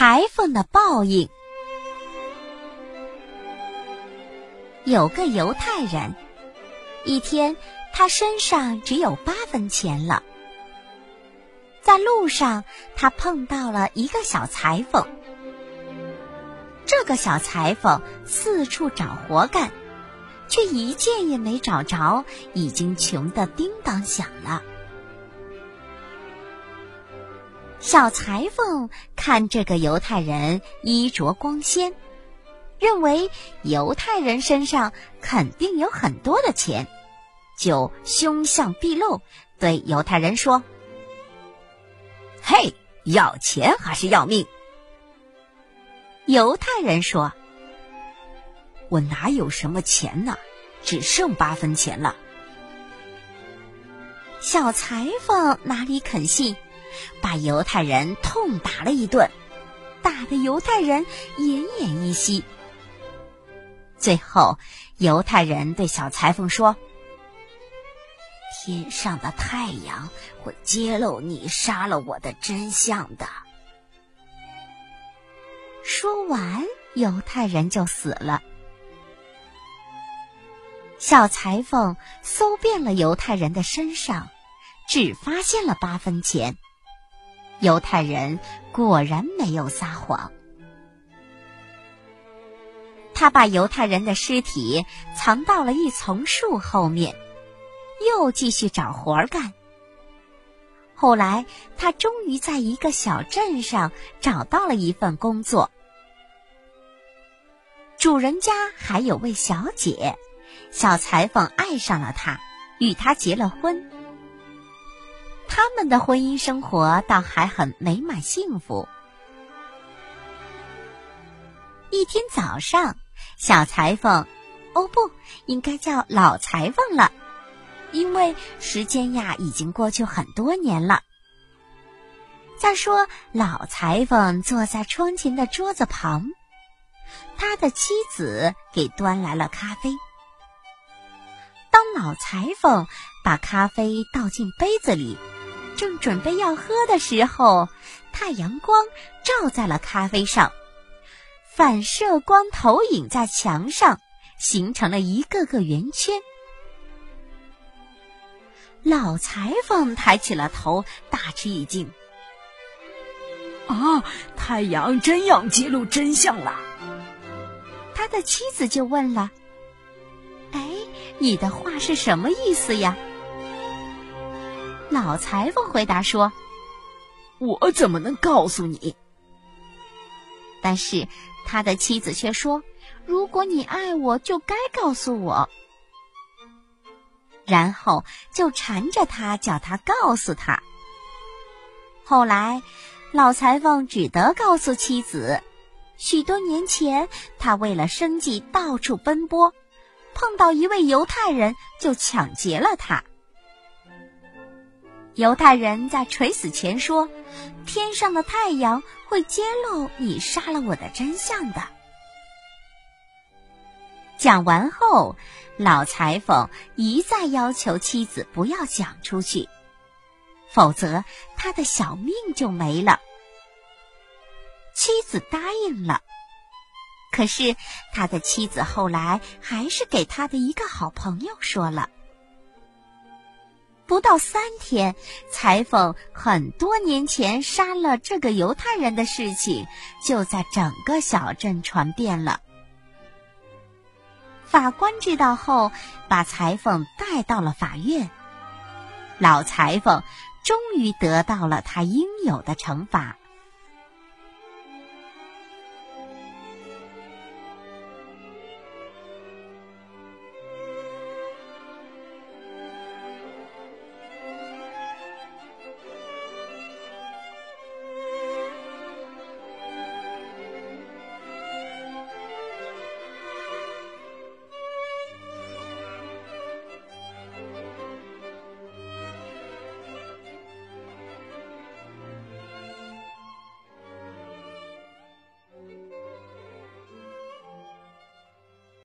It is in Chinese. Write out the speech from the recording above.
裁缝的报应。有个犹太人，一天他身上只有八分钱了。在路上，他碰到了一个小裁缝。这个小裁缝四处找活干，却一件也没找着，已经穷得叮当响了。小裁缝看这个犹太人衣着光鲜，认为犹太人身上肯定有很多的钱，就凶相毕露，对犹太人说：“嘿，要钱还是要命？”犹太人说：“我哪有什么钱呢？只剩八分钱了。”小裁缝哪里肯信？把犹太人痛打了一顿，打得犹太人奄奄一息。最后，犹太人对小裁缝说：“天上的太阳会揭露你杀了我的真相的。”说完，犹太人就死了。小裁缝搜遍了犹太人的身上，只发现了八分钱。犹太人果然没有撒谎，他把犹太人的尸体藏到了一丛树后面，又继续找活儿干。后来，他终于在一个小镇上找到了一份工作。主人家还有位小姐，小裁缝爱上了她，与她结了婚。他们的婚姻生活倒还很美满幸福。一天早上，小裁缝，哦不，应该叫老裁缝了，因为时间呀已经过去很多年了。再说，老裁缝坐在窗前的桌子旁，他的妻子给端来了咖啡。当老裁缝把咖啡倒进杯子里。正准备要喝的时候，太阳光照在了咖啡上，反射光投影在墙上，形成了一个个圆圈。老裁缝抬起了头，大吃一惊：“啊，太阳真要揭露真相了！”他的妻子就问了：“哎，你的话是什么意思呀？”老裁缝回答说：“我怎么能告诉你？”但是他的妻子却说：“如果你爱我，就该告诉我。”然后就缠着他，叫他告诉他。后来，老裁缝只得告诉妻子：许多年前，他为了生计到处奔波，碰到一位犹太人，就抢劫了他。犹太人在垂死前说：“天上的太阳会揭露你杀了我的真相的。”讲完后，老裁缝一再要求妻子不要讲出去，否则他的小命就没了。妻子答应了，可是他的妻子后来还是给他的一个好朋友说了。不到三天，裁缝很多年前杀了这个犹太人的事情就在整个小镇传遍了。法官知道后，把裁缝带到了法院。老裁缝终于得到了他应有的惩罚。